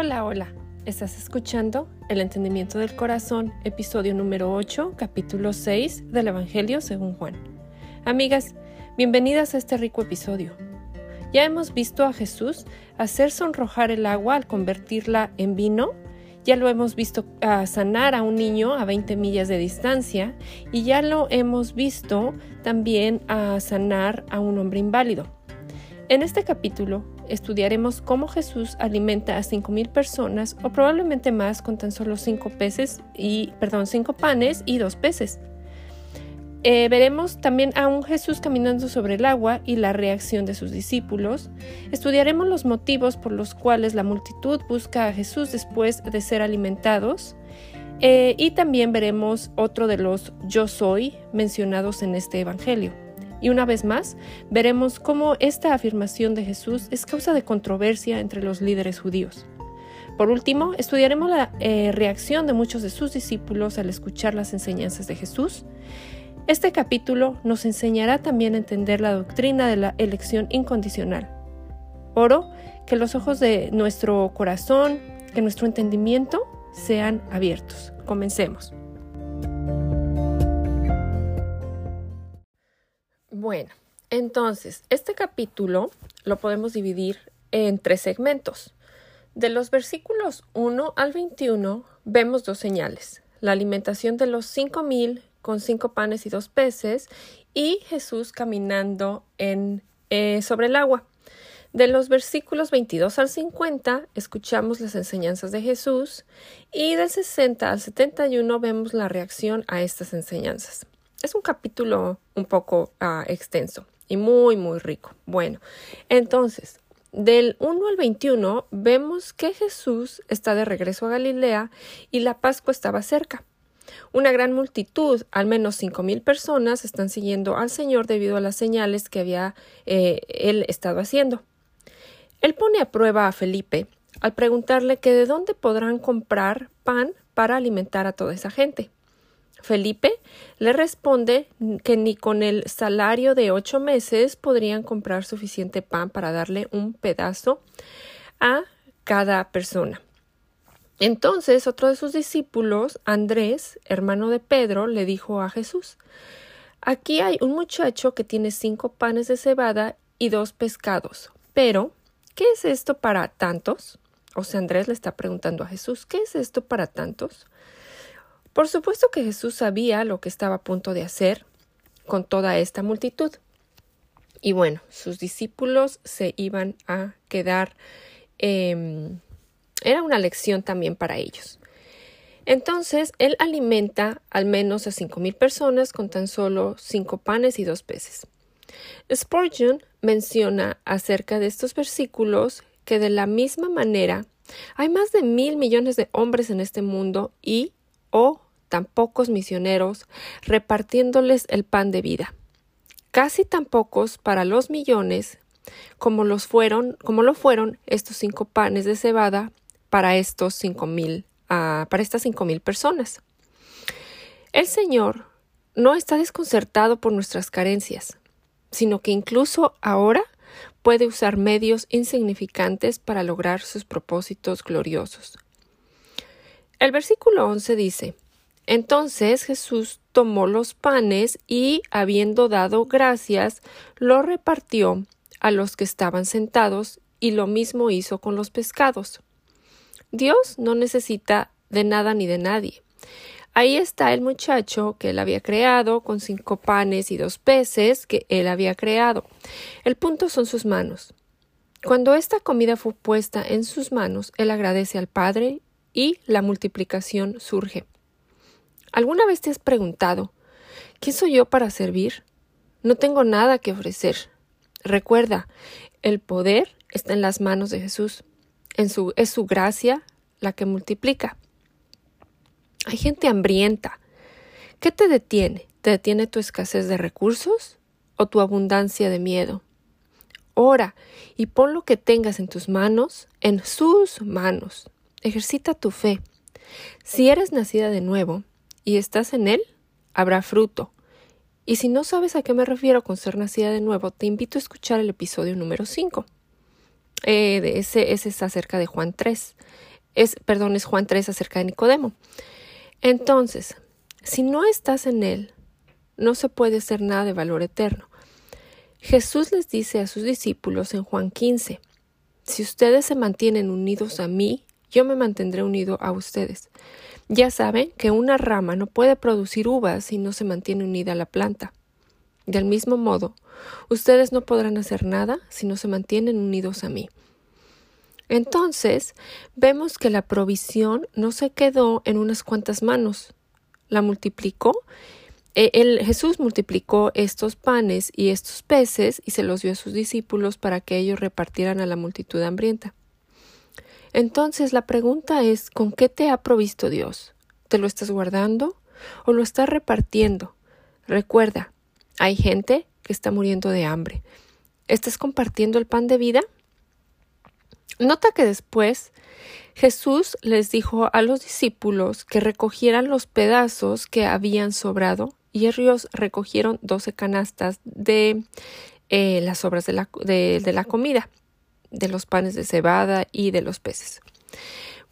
Hola, hola. Estás escuchando El Entendimiento del Corazón, episodio número 8, capítulo 6 del Evangelio según Juan. Amigas, bienvenidas a este rico episodio. Ya hemos visto a Jesús hacer sonrojar el agua al convertirla en vino, ya lo hemos visto a sanar a un niño a 20 millas de distancia y ya lo hemos visto también a sanar a un hombre inválido. En este capítulo estudiaremos cómo Jesús alimenta a cinco mil personas o probablemente más con tan solo cinco peces y perdón, cinco panes y dos peces. Eh, veremos también a un Jesús caminando sobre el agua y la reacción de sus discípulos. Estudiaremos los motivos por los cuales la multitud busca a Jesús después de ser alimentados. Eh, y también veremos otro de los yo soy mencionados en este Evangelio. Y una vez más, veremos cómo esta afirmación de Jesús es causa de controversia entre los líderes judíos. Por último, estudiaremos la eh, reacción de muchos de sus discípulos al escuchar las enseñanzas de Jesús. Este capítulo nos enseñará también a entender la doctrina de la elección incondicional. Oro que los ojos de nuestro corazón, que nuestro entendimiento sean abiertos. Comencemos. Bueno, entonces, este capítulo lo podemos dividir en tres segmentos. De los versículos 1 al 21 vemos dos señales. La alimentación de los cinco mil con cinco panes y dos peces y Jesús caminando eh, sobre el agua. De los versículos 22 al 50 escuchamos las enseñanzas de Jesús y del 60 al 71 vemos la reacción a estas enseñanzas. Es un capítulo un poco ah, extenso y muy, muy rico. Bueno, entonces, del 1 al 21 vemos que Jesús está de regreso a Galilea y la Pascua estaba cerca. Una gran multitud, al menos cinco mil personas, están siguiendo al Señor debido a las señales que había eh, él estado haciendo. Él pone a prueba a Felipe al preguntarle que de dónde podrán comprar pan para alimentar a toda esa gente. Felipe le responde que ni con el salario de ocho meses podrían comprar suficiente pan para darle un pedazo a cada persona. Entonces otro de sus discípulos, Andrés, hermano de Pedro, le dijo a Jesús Aquí hay un muchacho que tiene cinco panes de cebada y dos pescados. Pero, ¿qué es esto para tantos? O sea, Andrés le está preguntando a Jesús, ¿qué es esto para tantos? Por supuesto que Jesús sabía lo que estaba a punto de hacer con toda esta multitud. Y bueno, sus discípulos se iban a quedar. Em, era una lección también para ellos. Entonces, él alimenta al menos a cinco mil personas con tan solo cinco panes y dos peces. Spurgeon menciona acerca de estos versículos que de la misma manera hay más de mil millones de hombres en este mundo y o tan pocos misioneros repartiéndoles el pan de vida. Casi tan pocos para los millones como los fueron, como lo fueron estos cinco panes de cebada para estos cinco mil, ah, para estas cinco mil personas. El Señor no está desconcertado por nuestras carencias, sino que incluso ahora puede usar medios insignificantes para lograr sus propósitos gloriosos. El versículo 11 dice, entonces Jesús tomó los panes y, habiendo dado gracias, lo repartió a los que estaban sentados y lo mismo hizo con los pescados. Dios no necesita de nada ni de nadie. Ahí está el muchacho que él había creado con cinco panes y dos peces que él había creado. El punto son sus manos. Cuando esta comida fue puesta en sus manos, él agradece al Padre y la multiplicación surge. ¿Alguna vez te has preguntado ¿Quién soy yo para servir? No tengo nada que ofrecer. Recuerda, el poder está en las manos de Jesús. Es su gracia la que multiplica. Hay gente hambrienta. ¿Qué te detiene? ¿Te detiene tu escasez de recursos o tu abundancia de miedo? Ora y pon lo que tengas en tus manos en sus manos. Ejercita tu fe. Si eres nacida de nuevo, y estás en él, habrá fruto. Y si no sabes a qué me refiero con ser nacida de nuevo, te invito a escuchar el episodio número 5. Eh, ese, ese es acerca de Juan 3. Es, perdón, es Juan 3 acerca de Nicodemo. Entonces, si no estás en él, no se puede hacer nada de valor eterno. Jesús les dice a sus discípulos en Juan 15, si ustedes se mantienen unidos a mí, yo me mantendré unido a ustedes. Ya saben que una rama no puede producir uvas si no se mantiene unida a la planta. Del mismo modo, ustedes no podrán hacer nada si no se mantienen unidos a mí. Entonces, vemos que la provisión no se quedó en unas cuantas manos, la multiplicó. E, el, Jesús multiplicó estos panes y estos peces y se los dio a sus discípulos para que ellos repartieran a la multitud hambrienta. Entonces la pregunta es ¿con qué te ha provisto Dios? ¿Te lo estás guardando o lo estás repartiendo? Recuerda, hay gente que está muriendo de hambre. ¿Estás compartiendo el pan de vida? Nota que después Jesús les dijo a los discípulos que recogieran los pedazos que habían sobrado y ellos recogieron doce canastas de eh, las sobras de la, de la comida de los panes de cebada y de los peces.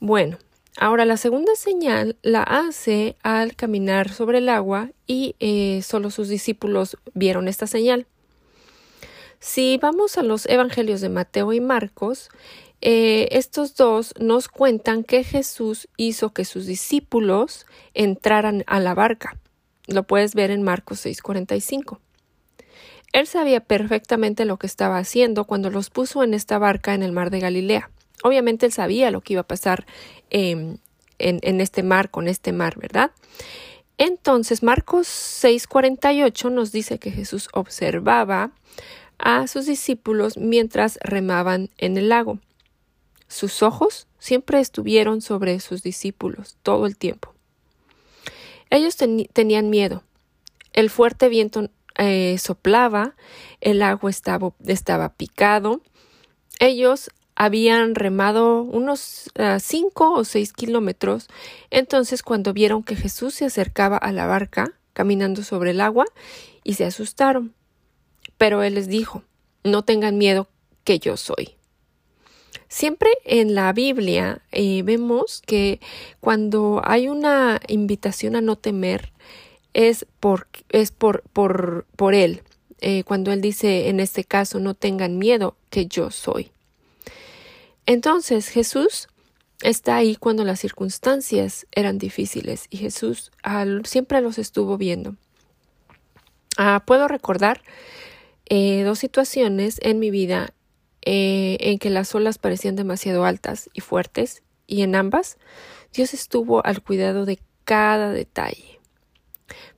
Bueno, ahora la segunda señal la hace al caminar sobre el agua y eh, solo sus discípulos vieron esta señal. Si vamos a los evangelios de Mateo y Marcos, eh, estos dos nos cuentan que Jesús hizo que sus discípulos entraran a la barca. Lo puedes ver en Marcos 6:45. Él sabía perfectamente lo que estaba haciendo cuando los puso en esta barca en el mar de Galilea. Obviamente él sabía lo que iba a pasar em, en, en este mar, con este mar, ¿verdad? Entonces, Marcos 6:48 nos dice que Jesús observaba a sus discípulos mientras remaban en el lago. Sus ojos siempre estuvieron sobre sus discípulos todo el tiempo. Ellos tenían miedo. El fuerte viento eh, soplaba, el agua estaba, estaba picado. Ellos habían remado unos ah, cinco o seis kilómetros. Entonces, cuando vieron que Jesús se acercaba a la barca, caminando sobre el agua, y se asustaron. Pero él les dijo No tengan miedo, que yo soy. Siempre en la Biblia eh, vemos que cuando hay una invitación a no temer, es por, es por, por, por Él. Eh, cuando Él dice en este caso, no tengan miedo, que yo soy. Entonces Jesús está ahí cuando las circunstancias eran difíciles y Jesús siempre los estuvo viendo. Ah, puedo recordar eh, dos situaciones en mi vida eh, en que las olas parecían demasiado altas y fuertes y en ambas Dios estuvo al cuidado de cada detalle.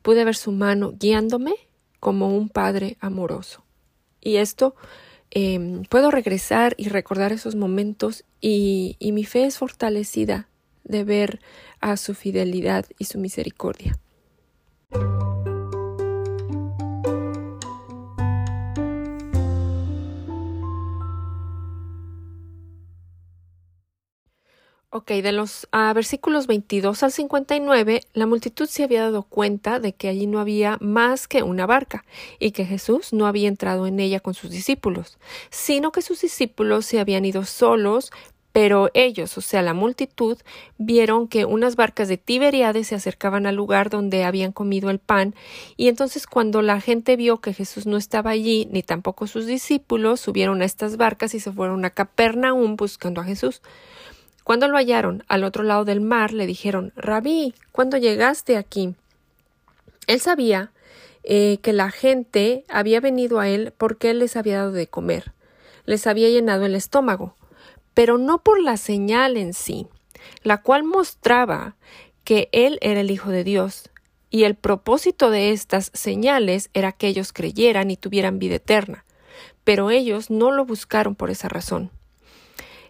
Pude ver su mano guiándome como un padre amoroso. Y esto em, puedo regresar y recordar esos momentos y, y mi fe es fortalecida de ver a su fidelidad y su misericordia. Ok, de los ah, versículos 22 al 59, la multitud se había dado cuenta de que allí no había más que una barca y que Jesús no había entrado en ella con sus discípulos, sino que sus discípulos se habían ido solos, pero ellos, o sea, la multitud, vieron que unas barcas de Tiberiades se acercaban al lugar donde habían comido el pan, y entonces cuando la gente vio que Jesús no estaba allí, ni tampoco sus discípulos, subieron a estas barcas y se fueron a Capernaum buscando a Jesús. Cuando lo hallaron al otro lado del mar, le dijeron Rabí, ¿cuándo llegaste aquí? Él sabía eh, que la gente había venido a él porque él les había dado de comer, les había llenado el estómago, pero no por la señal en sí, la cual mostraba que él era el Hijo de Dios, y el propósito de estas señales era que ellos creyeran y tuvieran vida eterna, pero ellos no lo buscaron por esa razón.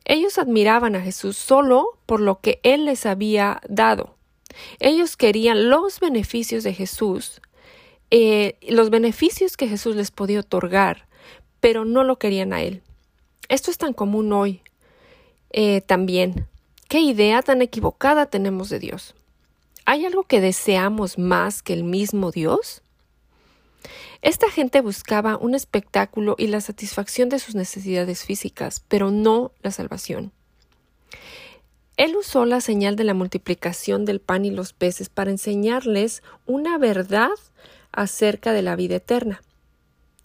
Ellos admiraban a Jesús solo por lo que Él les había dado. Ellos querían los beneficios de Jesús, eh, los beneficios que Jesús les podía otorgar, pero no lo querían a Él. Esto es tan común hoy eh, también. ¿Qué idea tan equivocada tenemos de Dios? ¿Hay algo que deseamos más que el mismo Dios? Esta gente buscaba un espectáculo y la satisfacción de sus necesidades físicas, pero no la salvación. Él usó la señal de la multiplicación del pan y los peces para enseñarles una verdad acerca de la vida eterna.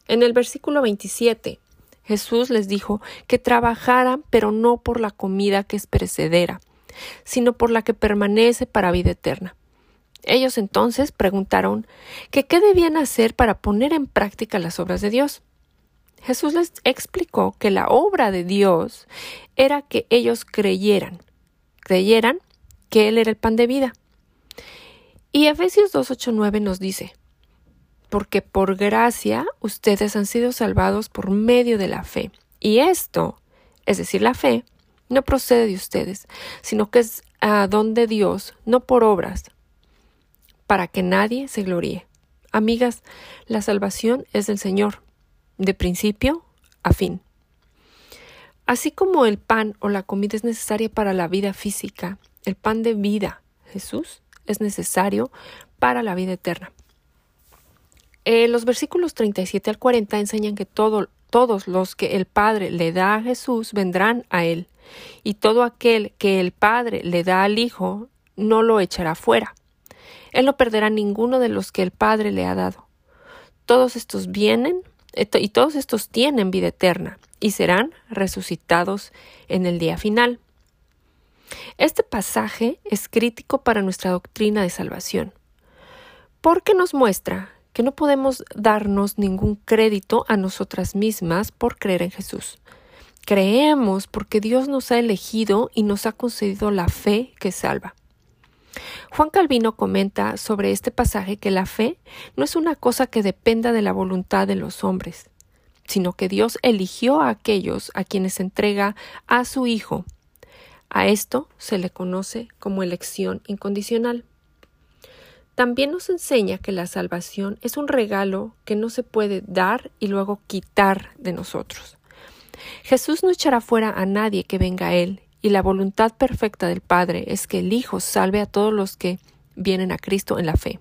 En el versículo 27, Jesús les dijo que trabajaran, pero no por la comida que es perecedera, sino por la que permanece para vida eterna. Ellos entonces preguntaron que qué debían hacer para poner en práctica las obras de Dios. Jesús les explicó que la obra de Dios era que ellos creyeran, creyeran que Él era el pan de vida. Y Efesios 2.8.9 nos dice, porque por gracia ustedes han sido salvados por medio de la fe. Y esto, es decir, la fe, no procede de ustedes, sino que es a don de Dios, no por obras, para que nadie se gloríe. Amigas, la salvación es del Señor, de principio a fin. Así como el pan o la comida es necesaria para la vida física, el pan de vida, Jesús, es necesario para la vida eterna. Eh, los versículos 37 al 40 enseñan que todos los que el Padre le da a Jesús vendrán a Él, y todo aquel que el Padre le da al Hijo no lo echará fuera. Él no perderá ninguno de los que el Padre le ha dado. Todos estos vienen y todos estos tienen vida eterna y serán resucitados en el día final. Este pasaje es crítico para nuestra doctrina de salvación, porque nos muestra que no podemos darnos ningún crédito a nosotras mismas por creer en Jesús. Creemos porque Dios nos ha elegido y nos ha concedido la fe que salva. Juan Calvino comenta sobre este pasaje que la fe no es una cosa que dependa de la voluntad de los hombres, sino que Dios eligió a aquellos a quienes entrega a su Hijo. A esto se le conoce como elección incondicional. También nos enseña que la salvación es un regalo que no se puede dar y luego quitar de nosotros. Jesús no echará fuera a nadie que venga a Él, y la voluntad perfecta del Padre es que el Hijo salve a todos los que vienen a Cristo en la fe.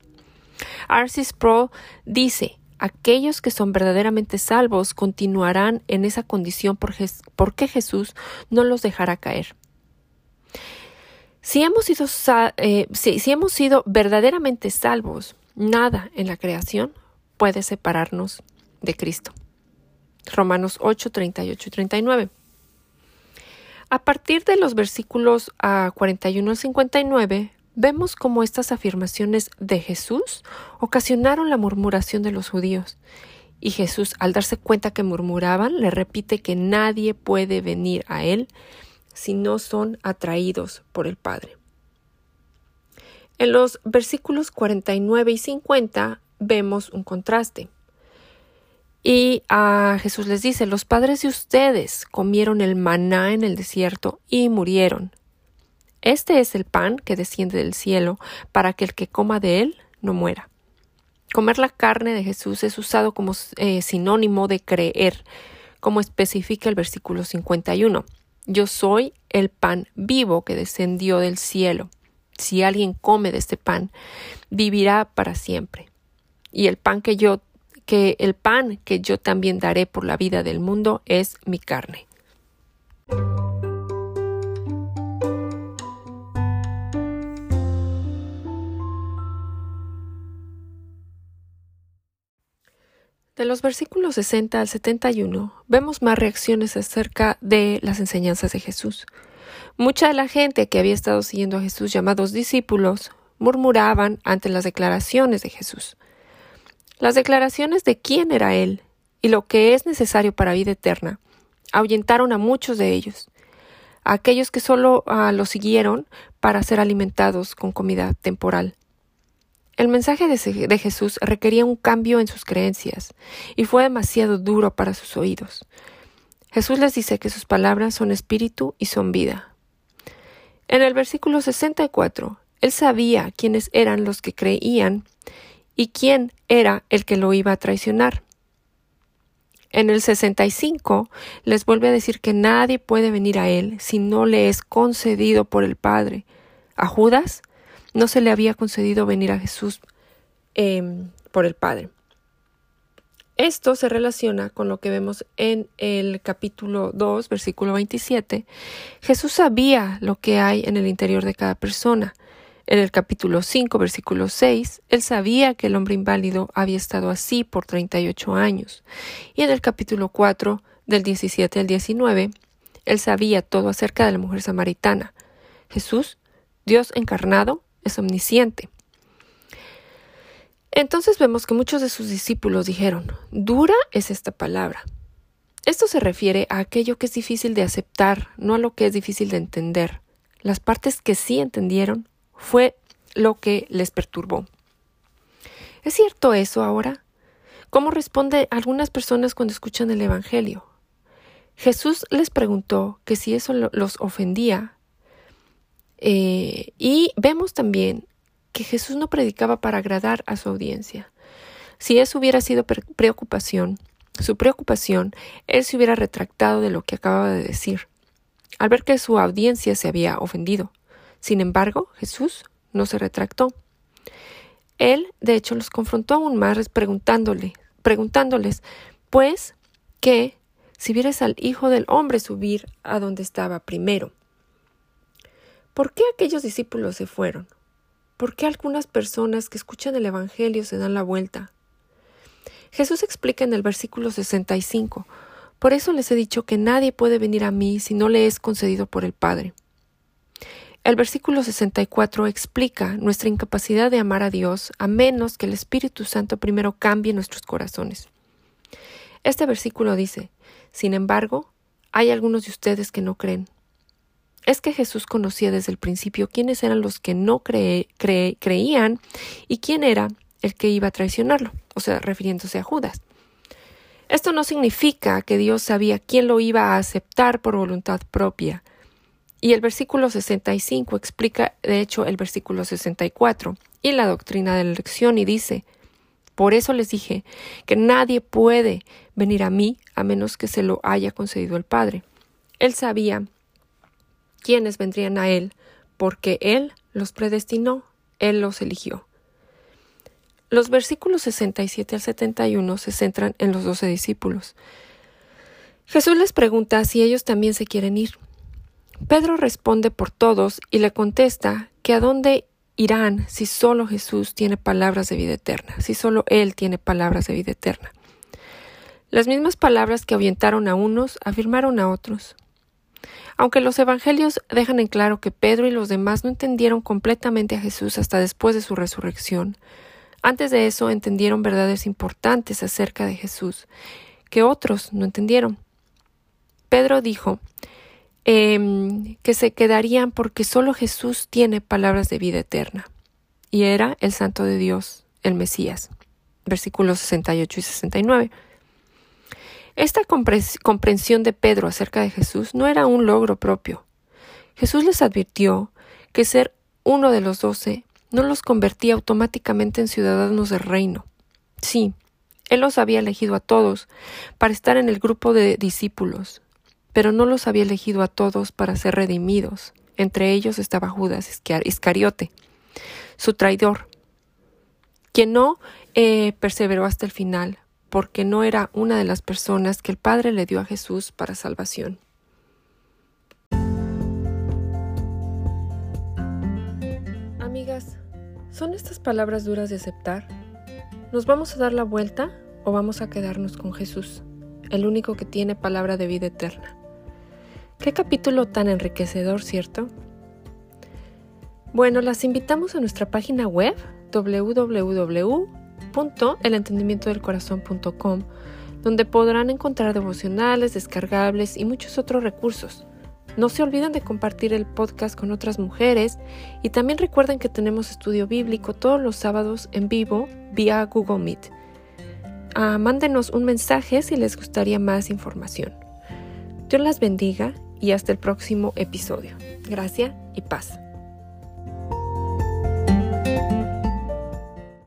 Arcis Pro dice, aquellos que son verdaderamente salvos continuarán en esa condición porque Jesús no los dejará caer. Si hemos, sido, eh, si hemos sido verdaderamente salvos, nada en la creación puede separarnos de Cristo. Romanos 8, 38 y 39. A partir de los versículos a 41 al 59, vemos cómo estas afirmaciones de Jesús ocasionaron la murmuración de los judíos. Y Jesús, al darse cuenta que murmuraban, le repite que nadie puede venir a Él si no son atraídos por el Padre. En los versículos 49 y 50 vemos un contraste. Y a Jesús les dice, los padres de ustedes comieron el maná en el desierto y murieron. Este es el pan que desciende del cielo para que el que coma de él no muera. Comer la carne de Jesús es usado como eh, sinónimo de creer, como especifica el versículo 51. Yo soy el pan vivo que descendió del cielo. Si alguien come de este pan, vivirá para siempre. Y el pan que yo que el pan que yo también daré por la vida del mundo es mi carne. De los versículos 60 al 71 vemos más reacciones acerca de las enseñanzas de Jesús. Mucha de la gente que había estado siguiendo a Jesús llamados discípulos murmuraban ante las declaraciones de Jesús. Las declaraciones de quién era Él y lo que es necesario para vida eterna ahuyentaron a muchos de ellos, a aquellos que solo ah, lo siguieron para ser alimentados con comida temporal. El mensaje de, de Jesús requería un cambio en sus creencias y fue demasiado duro para sus oídos. Jesús les dice que sus palabras son espíritu y son vida. En el versículo 64, él sabía quiénes eran los que creían y quién era el que lo iba a traicionar. En el 65 les vuelve a decir que nadie puede venir a él si no le es concedido por el Padre. A Judas no se le había concedido venir a Jesús em, por el Padre. Esto se relaciona con lo que vemos en el capítulo 2, versículo 27. Jesús sabía lo que hay en el interior de cada persona. En el capítulo 5, versículo 6, él sabía que el hombre inválido había estado así por 38 años. Y en el capítulo 4, del 17 al 19, él sabía todo acerca de la mujer samaritana. Jesús, Dios encarnado, es omnisciente. Entonces vemos que muchos de sus discípulos dijeron, dura es esta palabra. Esto se refiere a aquello que es difícil de aceptar, no a lo que es difícil de entender. Las partes que sí entendieron fue lo que les perturbó. ¿Es cierto eso ahora? ¿Cómo responde algunas personas cuando escuchan el Evangelio? Jesús les preguntó que si eso los ofendía. Eh, y vemos también que Jesús no predicaba para agradar a su audiencia. Si eso hubiera sido preocupación, su preocupación, él se hubiera retractado de lo que acababa de decir, al ver que su audiencia se había ofendido. Sin embargo, Jesús no se retractó. Él, de hecho, los confrontó aún más preguntándole, preguntándoles, pues, que si vieres al Hijo del Hombre subir a donde estaba primero. ¿Por qué aquellos discípulos se fueron? ¿Por qué algunas personas que escuchan el Evangelio se dan la vuelta? Jesús explica en el versículo 65, Por eso les he dicho que nadie puede venir a mí si no le es concedido por el Padre. El versículo 64 explica nuestra incapacidad de amar a Dios a menos que el Espíritu Santo primero cambie nuestros corazones. Este versículo dice, Sin embargo, hay algunos de ustedes que no creen. Es que Jesús conocía desde el principio quiénes eran los que no creían y quién era el que iba a traicionarlo, o sea, refiriéndose a Judas. Esto no significa que Dios sabía quién lo iba a aceptar por voluntad propia, y el versículo 65 explica, de hecho, el versículo 64 y la doctrina de la elección y dice, por eso les dije que nadie puede venir a mí a menos que se lo haya concedido el Padre. Él sabía quiénes vendrían a Él, porque Él los predestinó, Él los eligió. Los versículos 67 al 71 se centran en los doce discípulos. Jesús les pregunta si ellos también se quieren ir. Pedro responde por todos y le contesta que a dónde irán si solo Jesús tiene palabras de vida eterna, si solo Él tiene palabras de vida eterna. Las mismas palabras que ahuyentaron a unos afirmaron a otros. Aunque los evangelios dejan en claro que Pedro y los demás no entendieron completamente a Jesús hasta después de su resurrección, antes de eso entendieron verdades importantes acerca de Jesús que otros no entendieron. Pedro dijo Em, que se quedarían porque solo Jesús tiene palabras de vida eterna. Y era el Santo de Dios, el Mesías. Versículos 68 y 69. Esta comprensión de Pedro acerca de Jesús no era un logro propio. Jesús les advirtió que ser uno de los doce no los convertía automáticamente en ciudadanos del reino. Sí, Él los había elegido a todos para estar en el grupo de discípulos, pero no los había elegido a todos para ser redimidos. Entre ellos estaba Judas Iscariote, su traidor, quien no eh, perseveró hasta el final, porque no era una de las personas que el Padre le dio a Jesús para salvación. Amigas, ¿son estas palabras duras de aceptar? ¿Nos vamos a dar la vuelta o vamos a quedarnos con Jesús, el único que tiene palabra de vida eterna? Qué capítulo tan enriquecedor, ¿cierto? Bueno, las invitamos a nuestra página web www.elentendimientodelcorazon.com, donde podrán encontrar devocionales, descargables y muchos otros recursos. No se olviden de compartir el podcast con otras mujeres y también recuerden que tenemos estudio bíblico todos los sábados en vivo vía Google Meet. Ah, mándenos un mensaje si les gustaría más información. Dios las bendiga y hasta el próximo episodio. Gracias y paz.